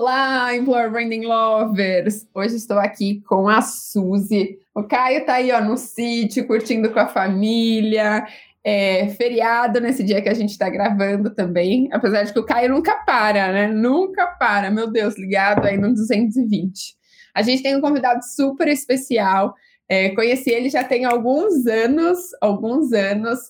Olá, Employer Branding Lovers! Hoje estou aqui com a Suzy. O Caio tá aí ó, no sítio, curtindo com a família. É, feriado nesse dia que a gente está gravando também. Apesar de que o Caio nunca para, né? Nunca para. Meu Deus, ligado aí no 220. A gente tem um convidado super especial. É, conheci ele já tem alguns anos, alguns anos.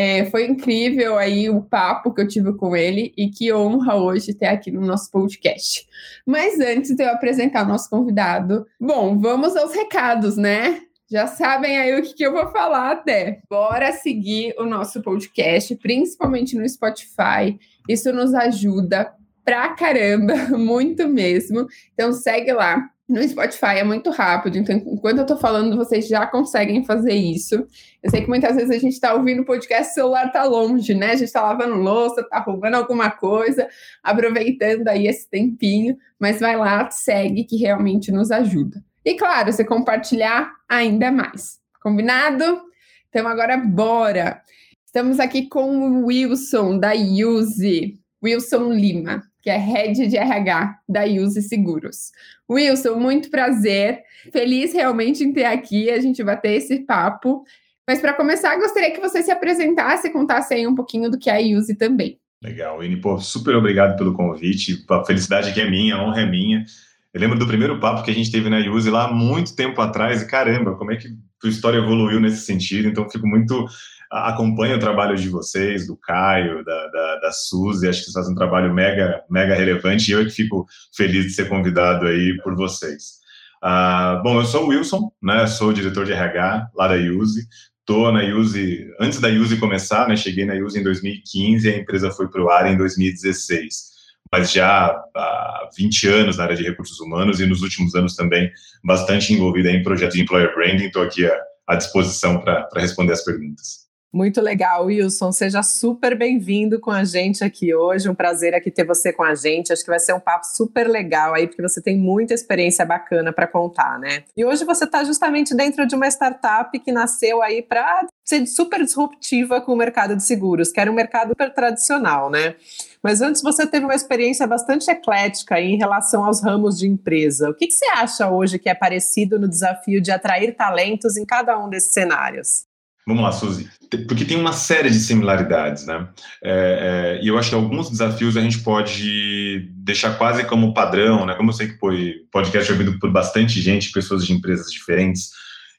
É, foi incrível aí o papo que eu tive com ele e que honra hoje ter aqui no nosso podcast. Mas antes de eu apresentar o nosso convidado, bom, vamos aos recados, né? Já sabem aí o que, que eu vou falar até. Bora seguir o nosso podcast, principalmente no Spotify. Isso nos ajuda pra caramba, muito mesmo. Então segue lá no Spotify é muito rápido, então enquanto eu tô falando, vocês já conseguem fazer isso. Eu sei que muitas vezes a gente está ouvindo podcast, o celular tá longe, né? A gente tá lavando louça, tá roubando alguma coisa, aproveitando aí esse tempinho, mas vai lá, segue que realmente nos ajuda. E claro, você compartilhar ainda mais. Combinado? Então agora bora. Estamos aqui com o Wilson da Use, Wilson Lima que é Head de RH da Use Seguros. Wilson, muito prazer. Feliz realmente em ter aqui, a gente bater esse papo. Mas para começar, gostaria que você se apresentasse e contasse aí um pouquinho do que é a Use também. Legal, Ine, pô, super obrigado pelo convite. A felicidade aqui é minha, a honra é minha. Eu lembro do primeiro papo que a gente teve na Use lá muito tempo atrás, e caramba, como é que a história evoluiu nesse sentido. Então, fico muito acompanho o trabalho de vocês, do Caio, da, da, da Suzy, acho que vocês fazem um trabalho mega, mega relevante e eu é que fico feliz de ser convidado aí por vocês. Ah, bom, eu sou o Wilson, né, sou diretor de RH lá da Use, estou na Use, antes da Use começar, né, cheguei na Use em 2015 e a empresa foi para o ar em 2016 mas já há 20 anos na área de recursos humanos e nos últimos anos também bastante envolvida em projetos de employer branding. Estou aqui à, à disposição para responder as perguntas. Muito legal, Wilson. Seja super bem-vindo com a gente aqui hoje. Um prazer aqui ter você com a gente. Acho que vai ser um papo super legal aí, porque você tem muita experiência bacana para contar, né? E hoje você está justamente dentro de uma startup que nasceu aí para ser super disruptiva com o mercado de seguros, que era um mercado super tradicional, né? Mas antes você teve uma experiência bastante eclética em relação aos ramos de empresa. O que, que você acha hoje que é parecido no desafio de atrair talentos em cada um desses cenários? Vamos lá, Suzy. Porque tem uma série de similaridades, né? É, é, e eu acho que alguns desafios a gente pode deixar quase como padrão, né? Como eu sei que foi podcast ouvido por bastante gente, pessoas de empresas diferentes.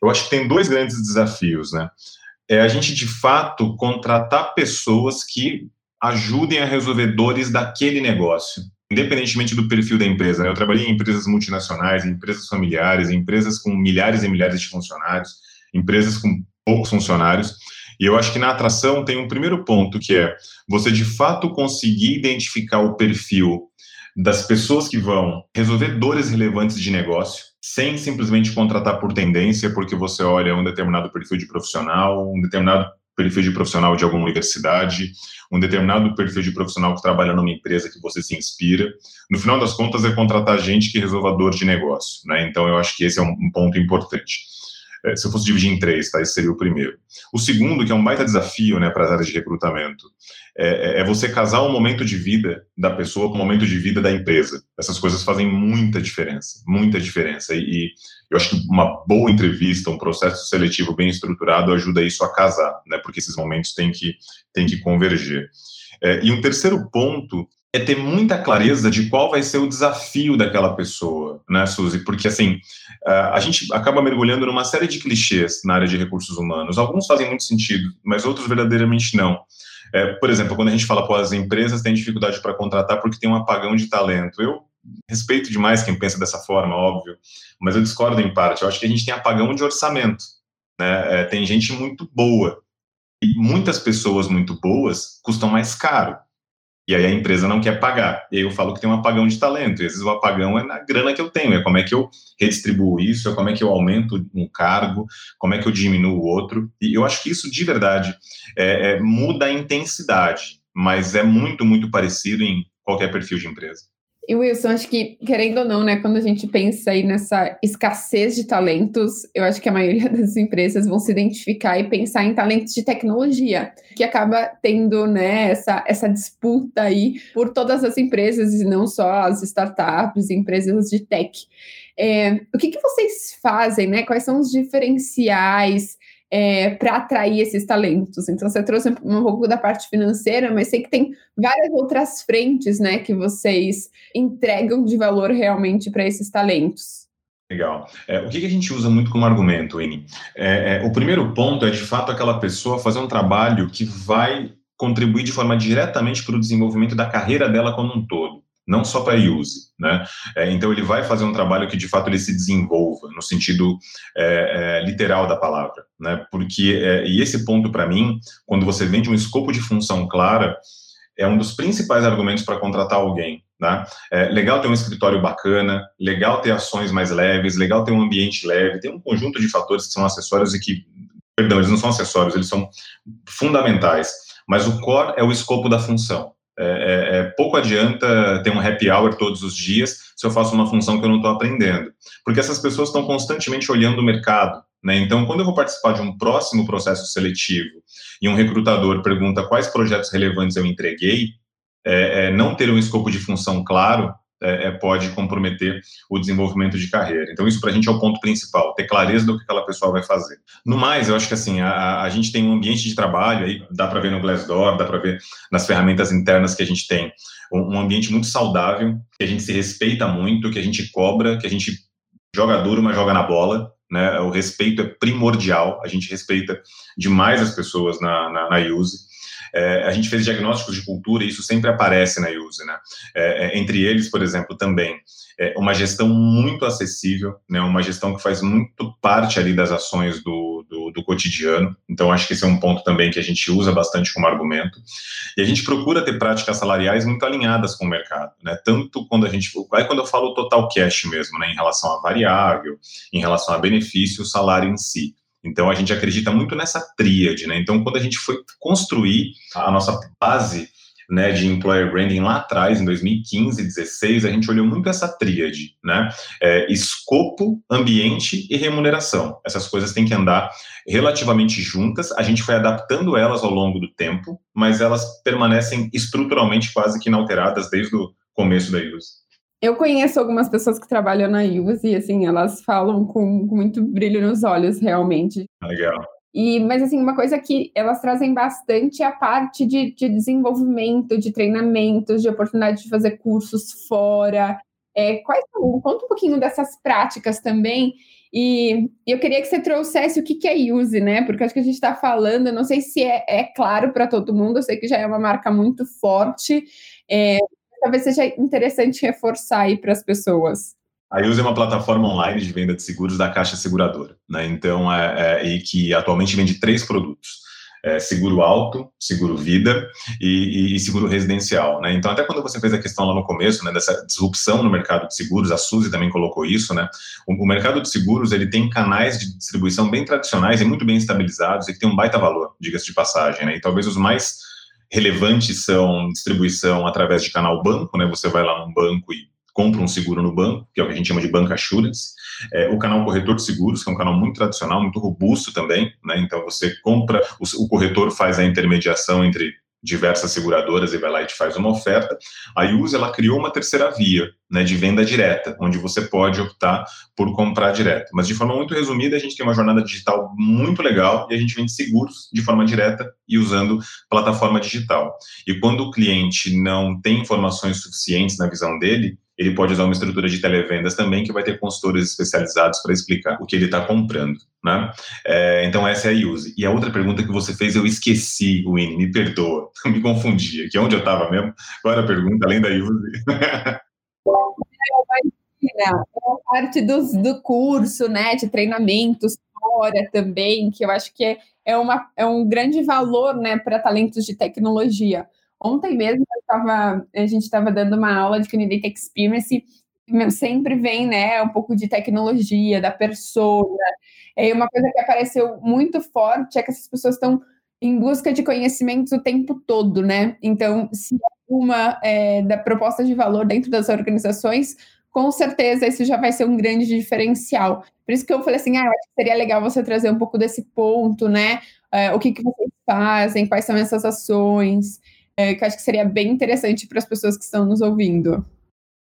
Eu acho que tem dois grandes desafios, né? É a gente, de fato, contratar pessoas que ajudem a resolver dores daquele negócio, independentemente do perfil da empresa. Né? Eu trabalhei em empresas multinacionais, em empresas familiares, em empresas com milhares e milhares de funcionários, empresas com poucos funcionários. E eu acho que na atração tem um primeiro ponto que é você de fato conseguir identificar o perfil das pessoas que vão resolver dores relevantes de negócio, sem simplesmente contratar por tendência, porque você olha um determinado perfil de profissional, um determinado perfil de profissional de alguma universidade, um determinado perfil de profissional que trabalha numa empresa que você se inspira. No final das contas, é contratar gente que resolva dor de negócio. Né? Então, eu acho que esse é um ponto importante. É, se eu fosse dividir em três, tá? Esse seria o primeiro. O segundo, que é um baita desafio né, para as áreas de recrutamento, é, é, é, você casar o momento de vida da pessoa com o momento de vida da empresa. Essas coisas fazem muita diferença, muita diferença. E, e eu acho que uma boa entrevista, um processo seletivo bem estruturado ajuda isso a casar, né? Porque esses momentos têm que, têm que converger. É, e um terceiro ponto é ter muita clareza de qual vai ser o desafio daquela pessoa, né, Suzy? Porque, assim, a gente acaba mergulhando numa série de clichês na área de recursos humanos. Alguns fazem muito sentido, mas outros verdadeiramente não. É, por exemplo, quando a gente fala, pô, as empresas têm dificuldade para contratar porque tem um apagão de talento. Eu respeito demais quem pensa dessa forma, óbvio, mas eu discordo em parte. Eu acho que a gente tem apagão de orçamento. Né? É, tem gente muito boa. E muitas pessoas muito boas custam mais caro. E aí a empresa não quer pagar. E aí eu falo que tem um apagão de talento. E às vezes o apagão é na grana que eu tenho, é como é que eu redistribuo isso, é como é que eu aumento um cargo, como é que eu diminuo o outro. E eu acho que isso de verdade é, é, muda a intensidade, mas é muito, muito parecido em qualquer perfil de empresa. E Wilson, acho que, querendo ou não, né, quando a gente pensa aí nessa escassez de talentos, eu acho que a maioria das empresas vão se identificar e pensar em talentos de tecnologia, que acaba tendo, né, essa, essa disputa aí por todas as empresas e não só as startups, empresas de tech. É, o que, que vocês fazem, né? Quais são os diferenciais é, para atrair esses talentos. Então, você trouxe um pouco da parte financeira, mas sei que tem várias outras frentes né, que vocês entregam de valor realmente para esses talentos. Legal. É, o que, que, a gente usa muito como argumento, Ine? É, é, o primeiro ponto é, de fato, aquela pessoa fazer um trabalho que vai contribuir de forma diretamente para o desenvolvimento da carreira dela como um todo não só para use, né? É, então ele vai fazer um trabalho que de fato ele se desenvolva no sentido é, é, literal da palavra, né? Porque é, e esse ponto para mim, quando você vende um escopo de função clara, é um dos principais argumentos para contratar alguém. Né? É legal ter um escritório bacana, legal ter ações mais leves, legal ter um ambiente leve, tem um conjunto de fatores que são acessórios e que, perdão, eles não são acessórios, eles são fundamentais. Mas o core é o escopo da função. É, é, é, pouco adianta ter um happy hour todos os dias se eu faço uma função que eu não estou aprendendo. Porque essas pessoas estão constantemente olhando o mercado. Né? Então, quando eu vou participar de um próximo processo seletivo e um recrutador pergunta quais projetos relevantes eu entreguei, é, é não ter um escopo de função claro é, é, pode comprometer o desenvolvimento de carreira. Então, isso para a gente é o ponto principal, ter clareza do que aquela pessoa vai fazer. No mais, eu acho que assim, a, a gente tem um ambiente de trabalho, aí dá para ver no Glassdoor, dá para ver nas ferramentas internas que a gente tem, um, um ambiente muito saudável, que a gente se respeita muito, que a gente cobra, que a gente joga duro, mas joga na bola, né? O respeito é primordial, a gente respeita demais as pessoas na, na, na Use. É, a gente fez diagnósticos de cultura e isso sempre aparece na Use, né? É, é, entre eles, por exemplo, também é uma gestão muito acessível, né? Uma gestão que faz muito parte ali das ações do, do, do cotidiano. Então, acho que esse é um ponto também que a gente usa bastante como argumento. E a gente procura ter práticas salariais muito alinhadas com o mercado, né? Tanto quando a gente, aí quando eu falo total cash mesmo, né? Em relação a variável, em relação a benefício, o salário em si. Então a gente acredita muito nessa tríade, né? Então quando a gente foi construir a nossa base né, de employer branding lá atrás, em 2015, 2016, a gente olhou muito essa tríade, né? É, escopo, ambiente e remuneração. Essas coisas têm que andar relativamente juntas. A gente foi adaptando elas ao longo do tempo, mas elas permanecem estruturalmente quase que inalteradas desde o começo da use. Eu conheço algumas pessoas que trabalham na Ilvas e, assim, elas falam com, com muito brilho nos olhos, realmente. Legal. E, mas, assim, uma coisa que elas trazem bastante é a parte de, de desenvolvimento, de treinamentos, de oportunidade de fazer cursos fora. É, quais, conta um pouquinho dessas práticas também. E eu queria que você trouxesse o que, que é Use, né? Porque acho que a gente está falando, não sei se é, é claro para todo mundo, eu sei que já é uma marca muito forte. É, talvez seja interessante reforçar aí para as pessoas. A Use é uma plataforma online de venda de seguros da Caixa Seguradora, né? Então, é, é e que atualmente vende três produtos. É, seguro alto, seguro vida e, e, seguro residencial, né? Então, até quando você fez a questão lá no começo, né, dessa disrupção no mercado de seguros, a Suzy também colocou isso, né? O, o, mercado de seguros, ele tem canais de distribuição bem tradicionais e muito bem estabilizados e que tem um baita valor, diga-se de passagem, né? E talvez os mais relevantes são distribuição através de canal banco, né? Você vai lá num banco e compra um seguro no banco, que é o que a gente chama de banca assurance. É, o canal corretor de seguros, que é um canal muito tradicional, muito robusto também, né? Então você compra, o, o corretor faz a intermediação entre diversas seguradoras e vai lá e te faz uma oferta. A Use ela criou uma terceira via, né, de venda direta, onde você pode optar por comprar direto. Mas de forma muito resumida, a gente tem uma jornada digital muito legal e a gente vende seguros de forma direta e usando plataforma digital. E quando o cliente não tem informações suficientes na visão dele, ele pode usar uma estrutura de televendas também, que vai ter consultores especializados para explicar o que ele está comprando. Né? É, então, essa é a Use. E a outra pergunta que você fez, eu esqueci, Winnie, me perdoa, me confundi aqui, onde eu estava mesmo? Qual era a pergunta, além da Use? é a parte dos, do curso, né, de treinamentos fora também, que eu acho que é, é, uma, é um grande valor, né, para talentos de tecnologia. Ontem mesmo tava, a gente estava dando uma aula de Candidate Experience sempre vem, né, um pouco de tecnologia, da persona. É uma coisa que apareceu muito forte é que essas pessoas estão em busca de conhecimentos o tempo todo, né? Então, se uma é, da proposta de valor dentro das organizações, com certeza isso já vai ser um grande diferencial. Por isso que eu falei assim, ah, acho que seria legal você trazer um pouco desse ponto, né? É, o que, que vocês fazem, quais são essas ações, é, que acho que seria bem interessante para as pessoas que estão nos ouvindo.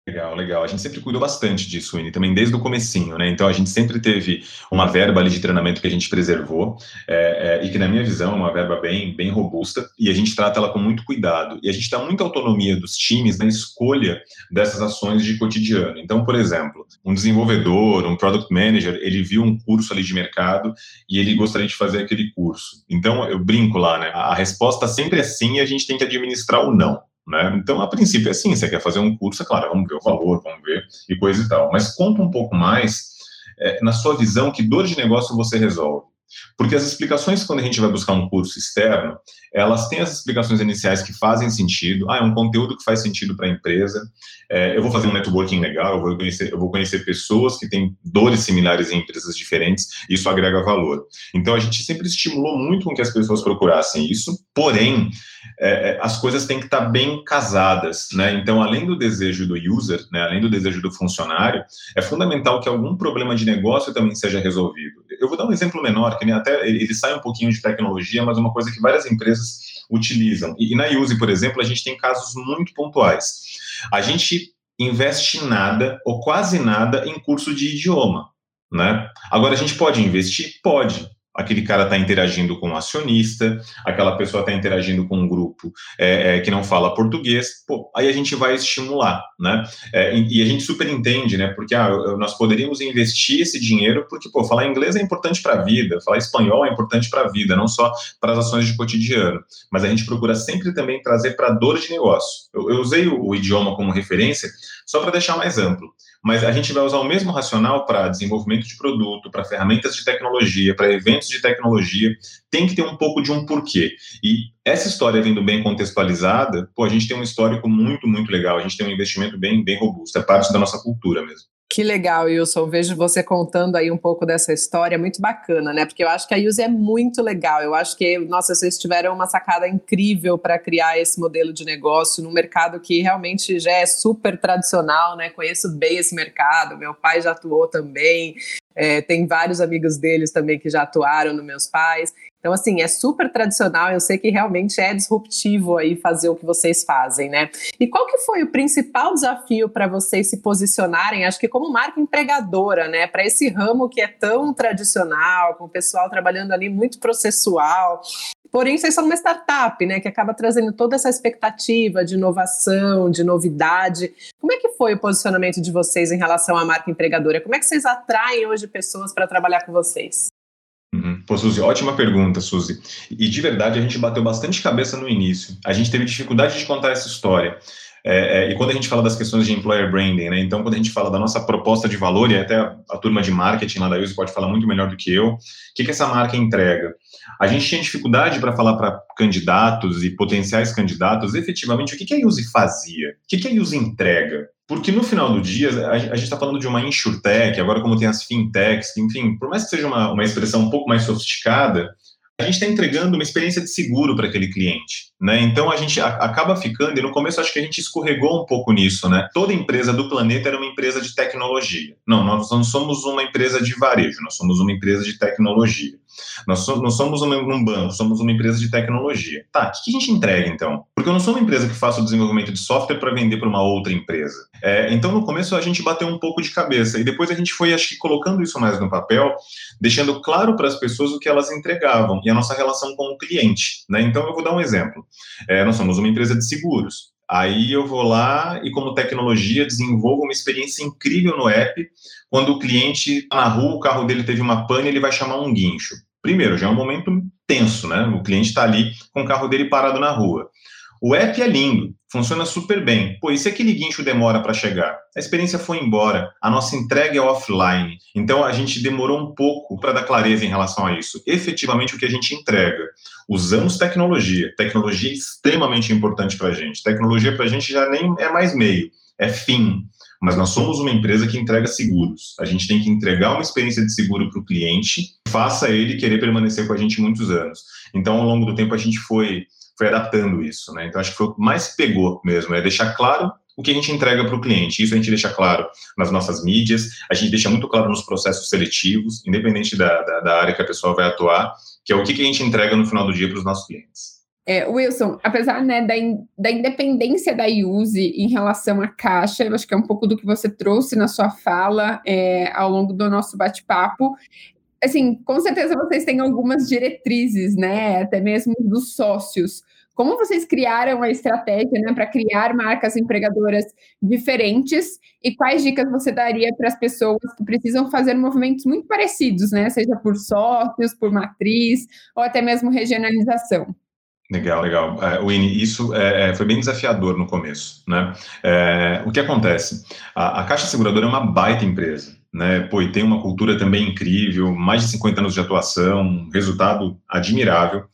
Legal, legal. A gente sempre cuidou bastante disso, Winnie, também desde o comecinho, né? Então a gente sempre teve uma verba ali de treinamento que a gente preservou é, é, e que na minha visão é uma verba bem, bem robusta e a gente trata ela com muito cuidado e a gente dá muita autonomia dos times na escolha dessas ações de cotidiano. Então, por exemplo, um desenvolvedor, um product manager, ele viu um curso ali de mercado e ele gostaria de fazer aquele curso. Então eu brinco lá, né? A resposta sempre é sim e a gente tem que administrar o não. Né? Então, a princípio é assim, você quer fazer um curso, é claro, vamos ver o valor, vamos ver e coisa e tal. Mas conta um pouco mais, é, na sua visão, que dor de negócio você resolve. Porque as explicações, quando a gente vai buscar um curso externo, elas têm as explicações iniciais que fazem sentido. Ah, é um conteúdo que faz sentido para a empresa. É, eu vou fazer um networking legal, eu vou, conhecer, eu vou conhecer pessoas que têm dores similares em empresas diferentes, isso agrega valor. Então, a gente sempre estimulou muito com que as pessoas procurassem isso, porém, é, é as coisas têm que estar bem casadas, né? Então, além do desejo do user, né, além do desejo do funcionário, é fundamental que algum problema de negócio também seja resolvido. Eu vou dar um exemplo menor, que até ele sai um pouquinho de tecnologia, mas uma coisa que várias empresas utilizam. E, e na Use, por exemplo, a gente tem casos muito pontuais. A gente investe nada ou quase nada em curso de idioma, né? Agora a gente pode investir, pode aquele cara está interagindo com um acionista, aquela pessoa está interagindo com um grupo é, é, que não fala português, pô, aí a gente vai estimular, né? É, e a gente super entende, né? Porque ah, nós poderíamos investir esse dinheiro porque, pô, falar inglês é importante para a vida, falar espanhol é importante para a vida, não só para as ações de cotidiano. Mas a gente procura sempre também trazer para a dor de negócio. Eu, eu usei o, o idioma como referência só para deixar mais amplo mas a gente vai usar o mesmo racional para desenvolvimento de produto, para ferramentas de tecnologia, para eventos de tecnologia, tem que ter um pouco de um porquê. E essa história vindo bem contextualizada, pô, a gente tem um histórico muito, muito legal, a gente tem um investimento bem, bem robusto, é parte da nossa cultura mesmo. Que legal, Wilson. Vejo você contando aí um pouco dessa história, muito bacana, né? Porque eu acho que a Use é muito legal. Eu acho que, nossa, vocês tiveram uma sacada incrível para criar esse modelo de negócio num mercado que realmente já é super tradicional, né? Conheço bem esse mercado, meu pai já atuou também. É, tem vários amigos deles também que já atuaram nos meus pais. Então, assim, é super tradicional, eu sei que realmente é disruptivo aí fazer o que vocês fazem, né? E qual que foi o principal desafio para vocês se posicionarem, acho que como marca empregadora, né? Para esse ramo que é tão tradicional, com o pessoal trabalhando ali muito processual. Porém, vocês são uma startup, né? Que acaba trazendo toda essa expectativa de inovação, de novidade. Como é que foi o posicionamento de vocês em relação à marca empregadora? Como é que vocês atraem hoje pessoas para trabalhar com vocês? Uhum. Pô, Suzy, ótima pergunta, Suzy. E de verdade, a gente bateu bastante cabeça no início. A gente teve dificuldade de contar essa história. É, é, e quando a gente fala das questões de employer branding, né? Então, quando a gente fala da nossa proposta de valor, e até a, a turma de marketing lá da Use pode falar muito melhor do que eu, o que, que essa marca entrega? A gente tinha dificuldade para falar para candidatos e potenciais candidatos efetivamente o que, que a Use fazia, o que, que a Use entrega. Porque no final do dia, a, gente está falando de uma insurtech, agora como tem as fintechs, enfim, por mais que seja uma, uma expressão um pouco mais sofisticada, a gente está entregando uma experiência de seguro para aquele cliente, né? Então a gente acaba ficando, e no começo acho que a gente escorregou um pouco nisso, né? Toda empresa do planeta era uma empresa de tecnologia. Não, nós não somos uma empresa de varejo, nós somos uma empresa de tecnologia. Nós não somos um banco, somos uma empresa de tecnologia. Tá, o que a gente entrega então? Porque eu não sou uma empresa que faça o desenvolvimento de software para vender para uma outra empresa. É, então, no começo, a gente bateu um pouco de cabeça e depois a gente foi, acho que, colocando isso mais no papel, deixando claro para as pessoas o que elas entregavam e a nossa relação com o cliente. Né? Então, eu vou dar um exemplo. É, nós somos uma empresa de seguros. Aí eu vou lá e, como tecnologia, desenvolvo uma experiência incrível no app. Quando o cliente tá na rua, o carro dele teve uma pane, ele vai chamar um guincho. Primeiro, já é um momento tenso, né? O cliente está ali com o carro dele parado na rua. O app é lindo, funciona super bem. Pô, e se aquele guincho demora para chegar? A experiência foi embora, a nossa entrega é offline. Então a gente demorou um pouco para dar clareza em relação a isso. Efetivamente, o que a gente entrega? Usamos tecnologia. Tecnologia é extremamente importante para a gente. Tecnologia para a gente já nem é mais meio, é fim. Mas nós somos uma empresa que entrega seguros. A gente tem que entregar uma experiência de seguro para o cliente, faça ele querer permanecer com a gente muitos anos. Então, ao longo do tempo, a gente foi foi adaptando isso, né? Então acho que foi o que mais pegou mesmo, é deixar claro o que a gente entrega para o cliente. Isso a gente deixa claro nas nossas mídias, a gente deixa muito claro nos processos seletivos, independente da, da, da área que a pessoa vai atuar, que é o que, que a gente entrega no final do dia para os nossos clientes. É, Wilson, apesar né, da, in, da independência da Use em relação à caixa, eu acho que é um pouco do que você trouxe na sua fala é, ao longo do nosso bate-papo assim, com certeza vocês têm algumas diretrizes, né? Até mesmo dos sócios. Como vocês criaram a estratégia né, para criar marcas empregadoras diferentes e quais dicas você daria para as pessoas que precisam fazer movimentos muito parecidos, né? Seja por sócios, por matriz ou até mesmo regionalização? Legal, legal. Uh, Winnie, isso é, é, foi bem desafiador no começo, né? É, o que acontece? A, a Caixa Seguradora é uma baita empresa, né? Pô, e tem uma cultura também incrível, mais de 50 anos de atuação, resultado admirável.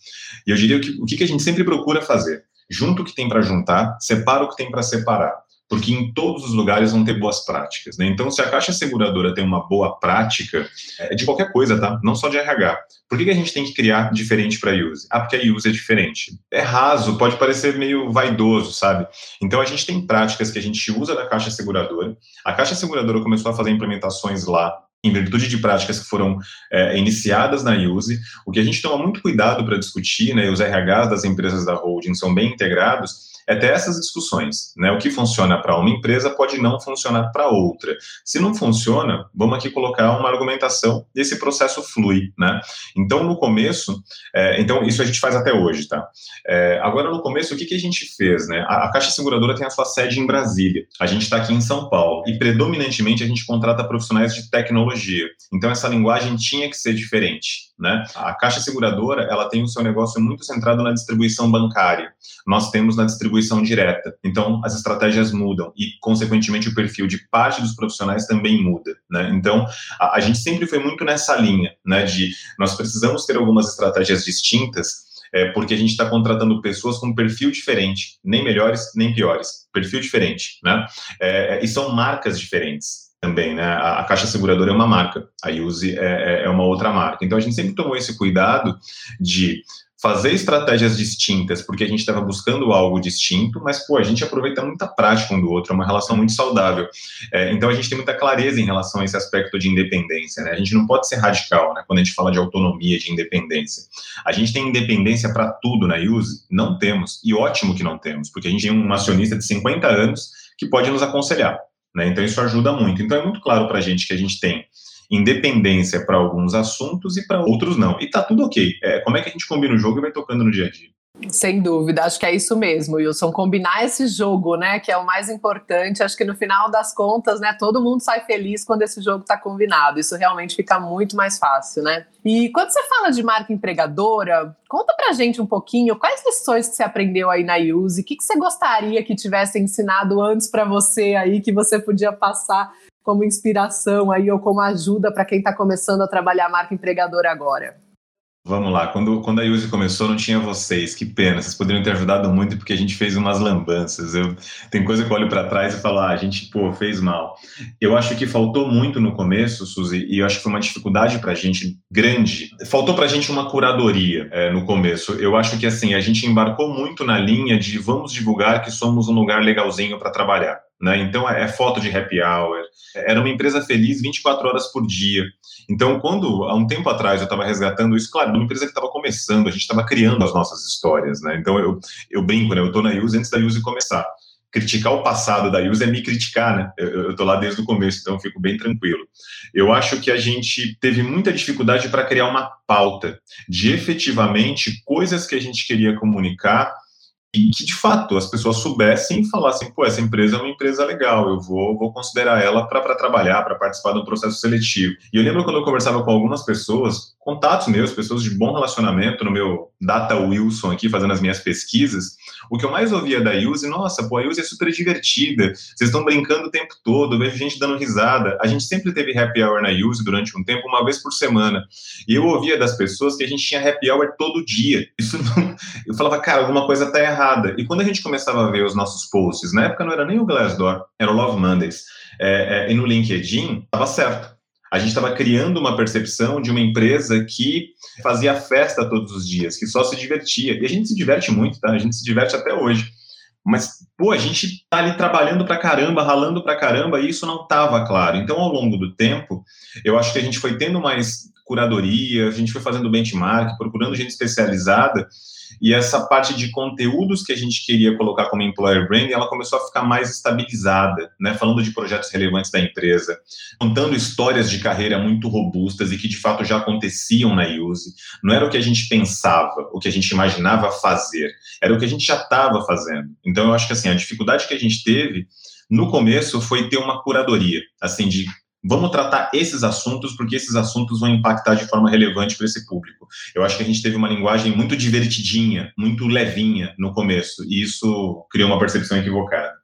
E eu diria que o que a gente sempre procura fazer? Junto o que tem para juntar, separa o que tem para separar porque em todos os lugares vão ter boas práticas. Né? Então, se a Caixa Seguradora tem uma boa prática, é de qualquer coisa, tá? Não só de RH. Por que, que a gente tem que criar diferente para a Use? Ah, porque a Use é diferente. É raso, pode parecer meio vaidoso, sabe? Então, a gente tem práticas que a gente usa da Caixa Seguradora. A Caixa Seguradora começou a fazer implementações lá em virtude de práticas que foram é, iniciadas na Use. O que a gente toma muito cuidado para discutir, né, os RHs das empresas da holding são bem integrados, é ter essas discussões. Né? O que funciona para uma empresa pode não funcionar para outra. Se não funciona, vamos aqui colocar uma argumentação e esse processo flui. Né? Então, no começo, é, então isso a gente faz até hoje. Tá? É, agora, no começo, o que, que a gente fez? Né? A, a Caixa Seguradora tem a sua sede em Brasília. A gente está aqui em São Paulo e, predominantemente, a gente contrata profissionais de tecnologia. Então, essa linguagem tinha que ser diferente. Né? A Caixa Seguradora ela tem o seu negócio muito centrado na distribuição bancária. Nós temos na distribuição direta. Então, as estratégias mudam e, consequentemente, o perfil de parte dos profissionais também muda. Né? Então, a, a gente sempre foi muito nessa linha, né, de nós precisamos ter algumas estratégias distintas é, porque a gente está contratando pessoas com perfil diferente, nem melhores nem piores, perfil diferente, né? É, e são marcas diferentes também, né? A, a, Caixa Seguradora é uma marca, a Use é, é, é uma outra marca. Então a gente sempre tomou esse cuidado de fazer estratégias distintas, porque a gente estava buscando algo distinto, mas, pô, a gente aproveita muita prática um do outro, é uma relação muito saudável. É, então, a gente tem muita clareza em relação a esse aspecto de independência, né? A gente não pode ser radical, né? Quando a gente fala de autonomia, de independência. A gente tem independência para tudo na Use? Não temos, e ótimo que não temos, porque a gente tem um acionista de 50 anos que pode nos aconselhar, né? Então, isso ajuda muito. Então, é muito claro para a gente que a gente tem independência para alguns assuntos e para outros não. E tá tudo ok. É, como é que a gente combina o jogo e vai tocando no dia a dia? Sem dúvida, acho que é isso mesmo, Wilson. Combinar esse jogo, né? Que é o mais importante. Acho que no final das contas, né? Todo mundo sai feliz quando esse jogo está combinado. Isso realmente fica muito mais fácil, né? E quando você fala de marca empregadora, conta pra gente um pouquinho quais lições que você aprendeu aí na Use, o que, que você gostaria que tivesse ensinado antes para você aí, que você podia passar como inspiração aí ou como ajuda para quem está começando a trabalhar a marca empregadora agora? Vamos lá, quando, quando a Yuzi começou não tinha vocês, que pena, vocês poderiam ter ajudado muito porque a gente fez umas lambanças, eu, tem coisa que eu olho para trás e falo, ah, a gente, pô, fez mal. Eu acho que faltou muito no começo, Suzy, e eu acho que foi uma dificuldade para a gente grande, faltou para a gente uma curadoria é, no começo, eu acho que assim, a gente embarcou muito na linha de vamos divulgar que somos um lugar legalzinho para trabalhar. Né? Então, é, é foto de happy hour. Era uma empresa feliz 24 horas por dia. Então, quando, há um tempo atrás, eu estava resgatando isso, claro, uma empresa que estava começando, a gente estava criando as nossas histórias. Né? Então, eu, eu brinco, né? eu estou na Use antes da Use começar. Criticar o passado da Use é me criticar, né? Eu estou lá desde o começo, então fico bem tranquilo. Eu acho que a gente teve muita dificuldade para criar uma pauta de efetivamente coisas que a gente queria comunicar e que de fato as pessoas soubessem e falassem, pô, essa empresa é uma empresa legal, eu vou, vou considerar ela para trabalhar, para participar do processo seletivo. E eu lembro quando eu conversava com algumas pessoas, contatos meus, pessoas de bom relacionamento no meu Data Wilson aqui, fazendo as minhas pesquisas, o que eu mais ouvia da Yuzi, nossa, pô, a Yuzi é super divertida, vocês estão brincando o tempo todo, vejo gente dando risada. A gente sempre teve happy hour na Yuzi durante um tempo, uma vez por semana. E eu ouvia das pessoas que a gente tinha happy hour todo dia. Isso não... Eu falava, cara, alguma coisa tá errada. E quando a gente começava a ver os nossos posts, na época não era nem o Glassdoor, era o Love Mondays, é, é, e no LinkedIn, estava certo a gente estava criando uma percepção de uma empresa que fazia festa todos os dias, que só se divertia. E a gente se diverte muito, tá? A gente se diverte até hoje. Mas, pô, a gente tá ali trabalhando pra caramba, ralando pra caramba, e isso não estava claro. Então, ao longo do tempo, eu acho que a gente foi tendo mais curadoria, a gente foi fazendo benchmark, procurando gente especializada, e essa parte de conteúdos que a gente queria colocar como employer branding, ela começou a ficar mais estabilizada, né? Falando de projetos relevantes da empresa, contando histórias de carreira muito robustas e que de fato já aconteciam na Use. Não era o que a gente pensava, o que a gente imaginava fazer, era o que a gente já estava fazendo. Então eu acho que assim, a dificuldade que a gente teve no começo foi ter uma curadoria, assim, de vamos tratar esses assuntos, porque esses assuntos vão impactar de forma relevante para esse público. Eu acho que a gente teve uma linguagem muito divertidinha, muito levinha no começo, e isso criou uma percepção equivocada.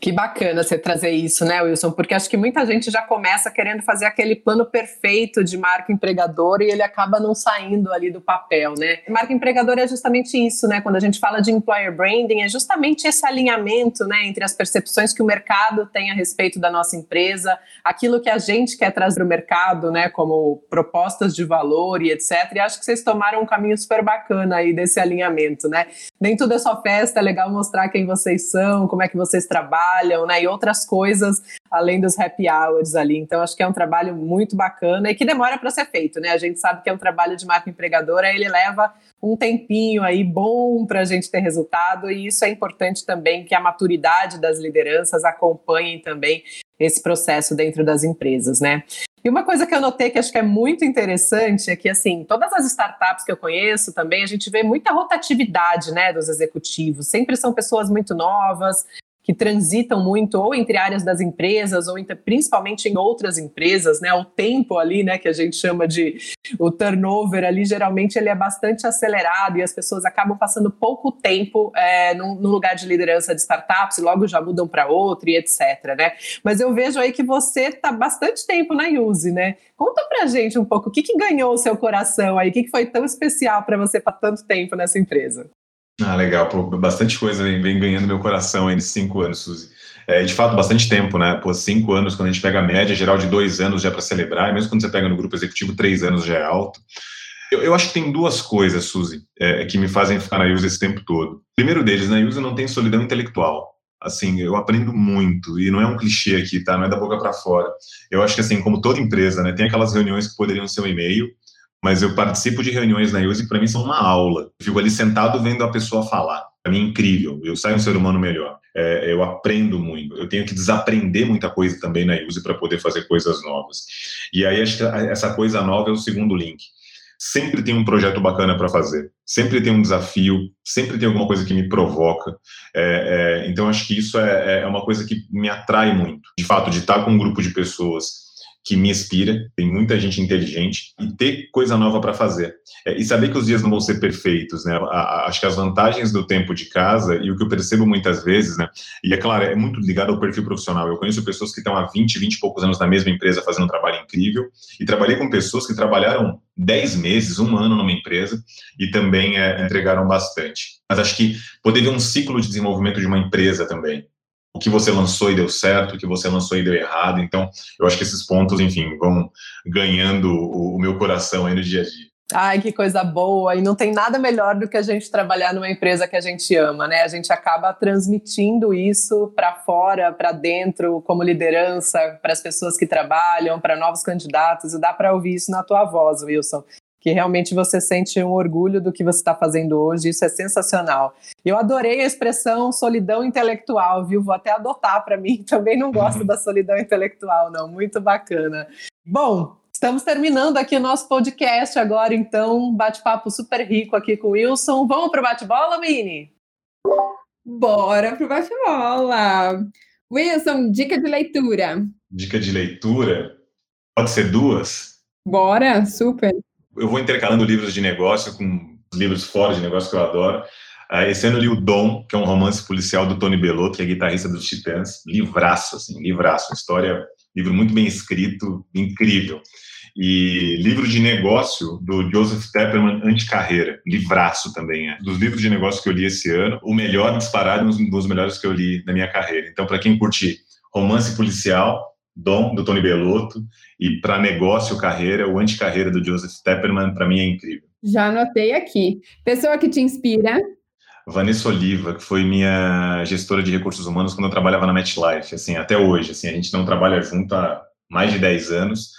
Que bacana você trazer isso, né, Wilson? Porque acho que muita gente já começa querendo fazer aquele plano perfeito de marca empregadora e ele acaba não saindo ali do papel, né? Marca empregadora é justamente isso, né? Quando a gente fala de employer branding, é justamente esse alinhamento, né, entre as percepções que o mercado tem a respeito da nossa empresa, aquilo que a gente quer trazer para o mercado, né, como propostas de valor e etc. E acho que vocês tomaram um caminho super bacana aí desse alinhamento, né? Nem tudo é só festa, é legal mostrar quem vocês são, como é que vocês trabalham trabalham, né? E outras coisas além dos happy hours ali. Então, acho que é um trabalho muito bacana e que demora para ser feito, né? A gente sabe que é um trabalho de marca empregadora, ele leva um tempinho aí bom para a gente ter resultado, e isso é importante também que a maturidade das lideranças acompanhem também esse processo dentro das empresas, né? E uma coisa que eu notei que acho que é muito interessante é que, assim, todas as startups que eu conheço também, a gente vê muita rotatividade, né, dos executivos. Sempre são pessoas muito novas, que transitam muito ou entre áreas das empresas ou entre, principalmente em outras empresas, né? O tempo ali, né, que a gente chama de o turnover ali, geralmente ele é bastante acelerado e as pessoas acabam passando pouco tempo é, no, lugar de liderança de startups e logo já mudam para outro e etc, né? Mas eu vejo aí que você está bastante tempo na Use, né? Conta pra gente um pouco o que, que ganhou o seu coração aí, o que, que foi tão especial para você para tanto tempo nessa empresa? Ah, legal. Pô, bastante coisa vem, ganhando meu coração aí nesses cinco anos, Suzy. É, de fato, bastante tempo, né? Pô, cinco anos, quando a gente pega a média geral de dois anos já para celebrar, e mesmo quando você pega no grupo executivo, três anos já é alto. Eu, eu acho que tem duas coisas, Suzy, é, que me fazem ficar na USA esse tempo todo. Primeiro deles, na USA não tem solidão intelectual. Assim, eu aprendo muito, e não é um clichê aqui, tá? Não é da boca para fora. Eu acho que, assim, como toda empresa, né? Tem aquelas reuniões que poderiam ser um e-mail, mas eu participo de reuniões na IUSE que para mim são uma aula. Fico ali sentado vendo a pessoa falar. Para mim é incrível. Eu saio um ser humano melhor. É, eu aprendo muito. Eu tenho que desaprender muita coisa também na IUSE para poder fazer coisas novas. E aí acho que essa coisa nova é o segundo link. Sempre tem um projeto bacana para fazer. Sempre tem um desafio. Sempre tem alguma coisa que me provoca. É, é, então acho que isso é, é uma coisa que me atrai muito. De fato, de estar com um grupo de pessoas que me inspira, tem muita gente inteligente e ter coisa nova para fazer. É, e saber que os dias não vão ser perfeitos, né? A, a, acho que as vantagens do tempo de casa e o que eu percebo muitas vezes, né? E é claro, é muito ligado ao perfil profissional. Eu conheço pessoas que estão há 20, 20 e poucos anos na mesma empresa fazendo um trabalho incrível e trabalhei com pessoas que trabalharam 10 meses, um ano numa empresa e também é, entregaram bastante. Mas acho que poder ver um ciclo de desenvolvimento de uma empresa também, o que você lançou e deu certo, o que você lançou e deu errado. Então, eu acho que esses pontos, enfim, vão ganhando o, o meu coração aí no dia a dia. Ai, que coisa boa! E não tem nada melhor do que a gente trabalhar numa empresa que a gente ama, né? A gente acaba transmitindo isso para fora, para dentro, como liderança, para as pessoas que trabalham, para novos candidatos, e dá para ouvir isso na tua voz, Wilson que realmente você sente um orgulho do que você está fazendo hoje, isso é sensacional. Eu adorei a expressão solidão intelectual, viu? Vou até adotar para mim, também não gosto da solidão intelectual, não, muito bacana. Bom, estamos terminando aqui o nosso podcast agora, então, bate-papo super rico aqui com o Wilson. Vamos para o bate-bola, Mini? Bora para o bate-bola! Wilson, dica de leitura. Dica de leitura? Pode ser duas? Bora, super. Eu vou intercalando livros de negócio com livros fora de negócio que eu adoro. Uh, esse ano eu li o Dom, que é um romance policial do Tony Bellotto, que é guitarrista dos Titãs. Livraço, assim, livraço. História, livro muito bem escrito, incrível. E livro de negócio do Joseph Tepperman, Anticarreira. Livraço também, é. Dos livros de negócio que eu li esse ano, o melhor disparado, um dos melhores que eu li na minha carreira. Então, para quem curte romance policial, Dom, do Tony Bellotto, e para negócio, carreira, o Anticarreira do Joseph Tepperman, para mim é incrível. Já anotei aqui. Pessoa que te inspira? Vanessa Oliva, que foi minha gestora de recursos humanos quando eu trabalhava na MetLife, assim, até hoje, assim, a gente não trabalha junto há mais de 10 anos,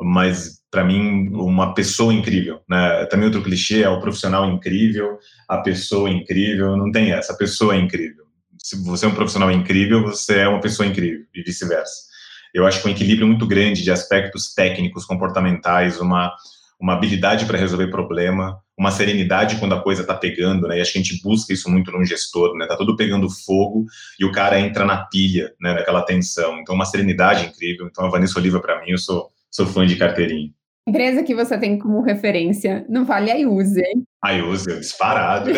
mas para mim uma pessoa incrível, né? Também outro clichê é o profissional incrível, a pessoa incrível, não tem essa, a pessoa é incrível. Se você é um profissional incrível, você é uma pessoa incrível e vice-versa. Eu acho que um equilíbrio muito grande de aspectos técnicos, comportamentais, uma uma habilidade para resolver problema, uma serenidade quando a coisa está pegando, né? E acho que a gente busca isso muito num gestor, né? Tá tudo pegando fogo e o cara entra na pilha, né? Daquela tensão. Então, uma serenidade incrível. Então, a Vanessa Oliva, para mim, eu sou sou fã de carteirinha. Empresa que você tem como referência, não vale a Use, hein? A Use, disparado.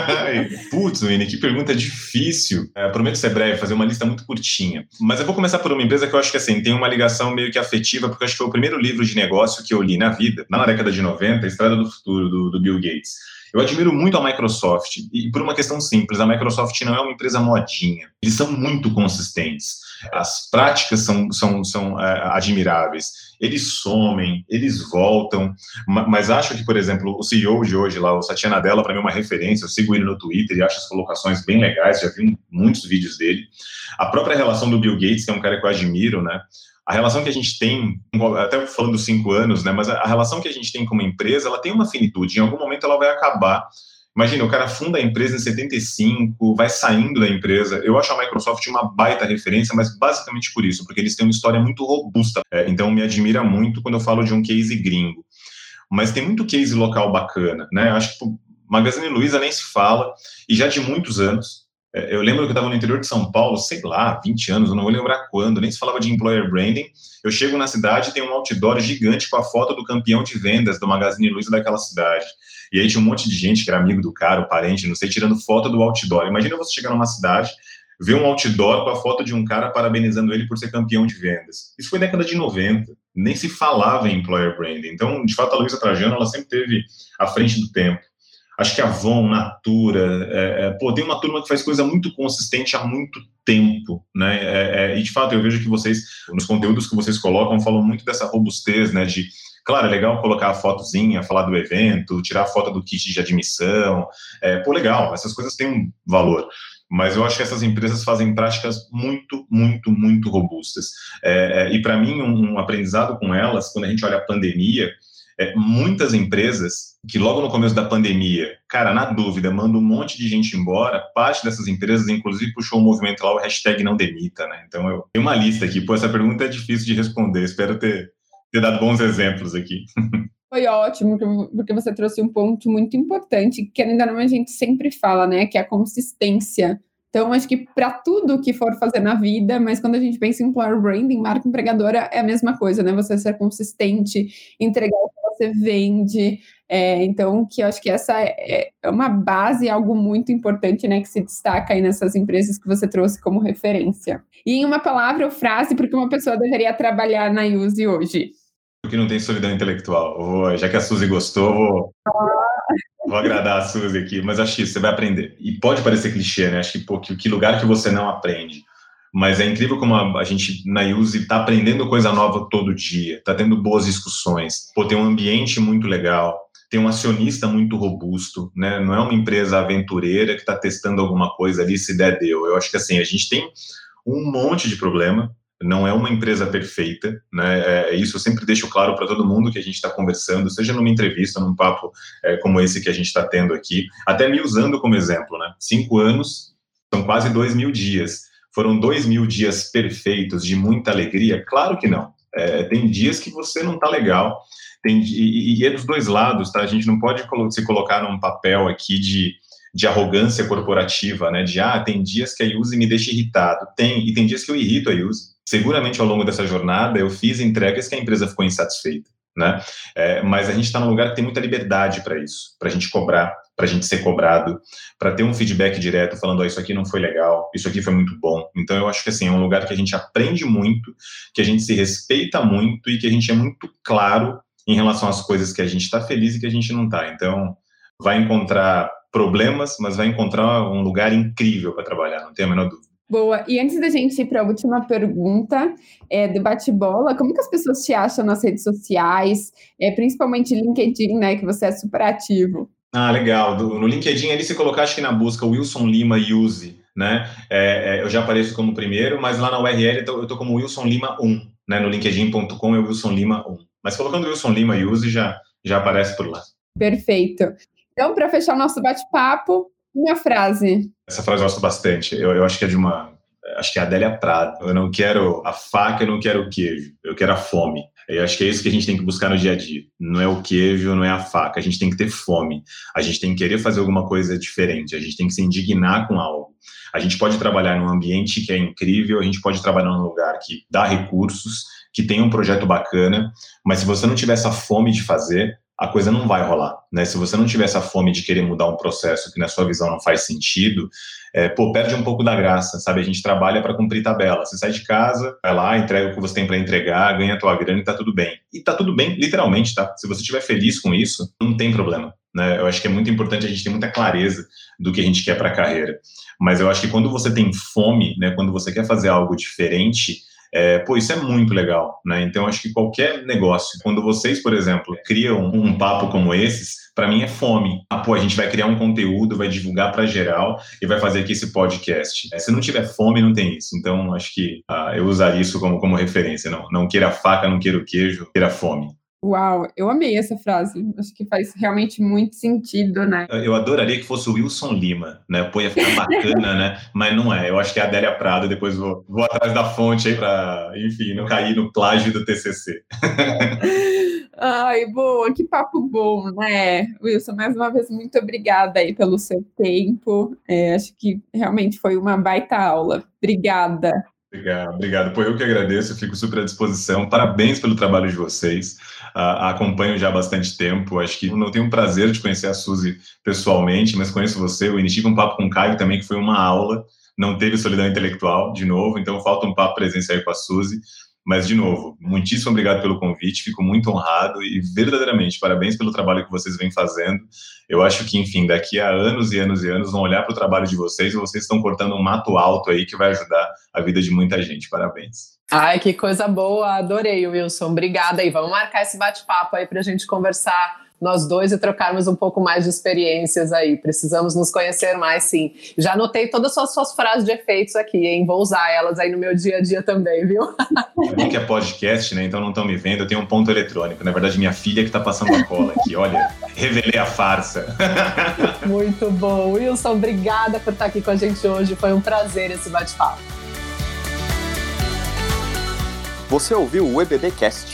Putz, Winnie, que pergunta difícil. É, prometo ser breve, fazer uma lista muito curtinha. Mas eu vou começar por uma empresa que eu acho que assim, tem uma ligação meio que afetiva, porque eu acho que foi o primeiro livro de negócio que eu li na vida, na década de 90, Estrada do Futuro, do, do Bill Gates. Eu admiro muito a Microsoft, e por uma questão simples, a Microsoft não é uma empresa modinha. Eles são muito consistentes. As práticas são, são, são é, admiráveis. Eles somem, eles voltam, mas acho que, por exemplo, o CEO de hoje lá, o Satya Nadella, para mim é uma referência. Eu sigo ele no Twitter e acho as colocações bem legais, já vi muitos vídeos dele. A própria relação do Bill Gates, que é um cara que eu admiro, né? A relação que a gente tem, até falando dos cinco anos, né, mas a, relação que a gente tem como empresa, ela tem uma finitude, em algum momento ela vai acabar. Imagina, o cara funda a empresa em 75, vai saindo da empresa. Eu acho a Microsoft uma baita referência, mas basicamente por isso, porque eles têm uma história muito robusta. É, então me admira muito quando eu falo de um case gringo. Mas tem muito case local bacana, né? Acho que Magazine Luiza nem se fala, e já de muitos anos. É, eu lembro que eu estava no interior de São Paulo, sei lá, 20 anos, eu não vou lembrar quando, nem se falava de employer branding. Eu chego na cidade tem um outdoor gigante com a foto do campeão de vendas do Magazine Luiza daquela cidade. E aí tinha um monte de gente que era amigo do cara, parente, não sei, tirando foto do outdoor. Imagina você chegar numa cidade, ver um outdoor com a foto de um cara parabenizando ele por ser campeão de vendas. Isso foi década de 90. Nem se falava em employer branding. Então, de fato, a Luísa Trajano, ela sempre teve à frente do tempo. Acho que a Avon, Natura, é, é, pô, tem uma turma que faz coisa muito consistente há muito tempo, né? É, é, e de fato eu vejo que vocês, nos conteúdos que vocês colocam, falam muito dessa robustez, né? De, claro, é legal colocar a fotozinha, falar do evento, tirar a foto do kit de admissão, é, pô, legal, essas coisas têm um valor. Mas eu acho que essas empresas fazem práticas muito, muito, muito robustas. É, e para mim, um, um aprendizado com elas, quando a gente olha a pandemia, é, muitas empresas que logo no começo da pandemia, cara, na dúvida, manda um monte de gente embora, parte dessas empresas, inclusive, puxou o um movimento lá, o hashtag não demita, né? Então, eu tenho uma lista aqui. Pô, essa pergunta é difícil de responder. Espero ter, ter dado bons exemplos aqui. Foi ótimo, porque você trouxe um ponto muito importante, que ainda não a gente sempre fala, né? Que é a consistência então, acho que para tudo que for fazer na vida, mas quando a gente pensa em employer branding, marca empregadora é a mesma coisa, né? Você ser consistente, entregar o você vende. É, então, que eu acho que essa é, é uma base, algo muito importante, né? Que se destaca aí nessas empresas que você trouxe como referência. E em uma palavra ou frase, porque uma pessoa deveria trabalhar na Use hoje? Porque não tem solidão intelectual. Vou, já que a Suzy gostou, vou. Ah Vou agradar a Suzy aqui, mas acho que você vai aprender. E pode parecer clichê, né? Acho que, pô, que, que lugar que você não aprende. Mas é incrível como a, a gente, na Use, está aprendendo coisa nova todo dia, está tendo boas discussões. Pô, tem um ambiente muito legal, tem um acionista muito robusto, né? Não é uma empresa aventureira que está testando alguma coisa ali, se der, deu. Eu acho que, assim, a gente tem um monte de problema, não é uma empresa perfeita, né? É, é, isso eu sempre deixo claro para todo mundo que a gente está conversando, seja numa entrevista, num papo é, como esse que a gente está tendo aqui, até me usando como exemplo, né? Cinco anos são quase dois mil dias. Foram dois mil dias perfeitos, de muita alegria? Claro que não. É, tem dias que você não está legal, tem, e, e, é dos dois lados, tá? A gente não pode se colocar num papel aqui de, de arrogância corporativa, né? De, ah, tem dias que a Use me deixa irritado. Tem, e tem dias que eu irrito a Use seguramente ao longo dessa jornada eu fiz entregas que a empresa ficou insatisfeita. Né? É, mas a gente está num lugar que tem muita liberdade para isso, para a gente cobrar, para a gente ser cobrado, para ter um feedback direto falando, oh, isso aqui não foi legal, isso aqui foi muito bom. Então eu acho que assim é um lugar que a gente aprende muito, que a gente se respeita muito e que a gente é muito claro em relação às coisas que a gente está feliz e que a gente não está. Então vai encontrar problemas, mas vai encontrar um lugar incrível para trabalhar, não tenho a menor dúvida. Boa. E antes da gente ir para a última pergunta é, do bate-bola, como que as pessoas te acham nas redes sociais, é, principalmente LinkedIn, né, que você é super ativo? Ah, legal. Do, no LinkedIn, ali você colocar, acho que na busca, Wilson Lima Use, né, é, é, eu já apareço como primeiro, mas lá na URL eu tô, eu tô como Wilson Lima 1, né, no linkedin.com é Wilson Lima 1. Mas colocando Wilson Lima Use já, já aparece por lá. Perfeito. Então, para fechar o nosso bate-papo, uma frase. Essa frase eu gosto bastante. Eu, eu acho que é de uma. Acho que é a Adélia Prado. Eu não quero a faca, eu não quero o queijo. Eu quero a fome. Eu acho que é isso que a gente tem que buscar no dia a dia. Não é o queijo, não é a faca. A gente tem que ter fome. A gente tem que querer fazer alguma coisa diferente. A gente tem que se indignar com algo. A gente pode trabalhar num ambiente que é incrível, a gente pode trabalhar num lugar que dá recursos, que tem um projeto bacana, mas se você não tiver essa fome de fazer, a coisa não vai rolar, né? Se você não tiver essa fome de querer mudar um processo que na sua visão não faz sentido, é, pô, perde um pouco da graça, sabe? A gente trabalha para cumprir tabela. Você sai de casa, vai lá, entrega o que você tem para entregar, ganha a tua grana e tá tudo bem. E tá tudo bem, literalmente, tá? Se você estiver feliz com isso, não tem problema, né? Eu acho que é muito importante a gente ter muita clareza do que a gente quer para a carreira. Mas eu acho que quando você tem fome, né, quando você quer fazer algo diferente, é, pô, isso é muito legal, né? Então, acho que qualquer negócio, quando vocês, por exemplo, criam um papo como esses, para mim é fome. Ah, pô, a gente vai criar um conteúdo, vai divulgar para geral e vai fazer aqui esse podcast. É, se não tiver fome, não tem isso. Então, acho que ah, eu usaria isso como, como referência. Não, não queira faca, não queira o queijo, queira fome. Uau, eu amei essa frase. Acho que faz realmente muito sentido, né? Eu adoraria que fosse o Wilson Lima, né? Pô, ia ficar bacana, né? Mas não é. Eu acho que é a Adélia Prado. Depois vou, vou atrás da fonte aí para, enfim, não cair no plágio do TCC. Ai, boa, que papo bom, né? Wilson, mais uma vez, muito obrigada aí pelo seu tempo. É, acho que realmente foi uma baita aula. Obrigada. Obrigado, obrigado. Pô, eu que agradeço, fico super à disposição. Parabéns pelo trabalho de vocês. Uh, acompanho já há bastante tempo. Acho que não tenho o prazer de conhecer a Suzy pessoalmente, mas conheço você. Eu iniciei um papo com o Caio também, que foi uma aula. Não teve solidão intelectual, de novo, então falta um papo presencial com a Suzy. Mas, de novo, muitíssimo obrigado pelo convite, fico muito honrado e verdadeiramente parabéns pelo trabalho que vocês vêm fazendo. Eu acho que, enfim, daqui a anos e anos e anos vão olhar para o trabalho de vocês e vocês estão cortando um mato alto aí que vai ajudar a vida de muita gente. Parabéns. Ai, que coisa boa, adorei, Wilson. Obrigada aí. Vamos marcar esse bate-papo aí para a gente conversar nós dois e trocarmos um pouco mais de experiências aí. Precisamos nos conhecer mais, sim. Já anotei todas as suas, frases de efeitos aqui, hein? Vou usar elas aí no meu dia a dia também, viu? É bom que é podcast, né? Então não estão me vendo, eu tenho um ponto eletrônico. Na verdade, minha filha que está passando a cola aqui. Olha, revelei a farsa. Muito bom. Wilson, obrigada por estar aqui com a gente hoje. Foi um prazer esse bate-papo. Você ouviu o EBBcast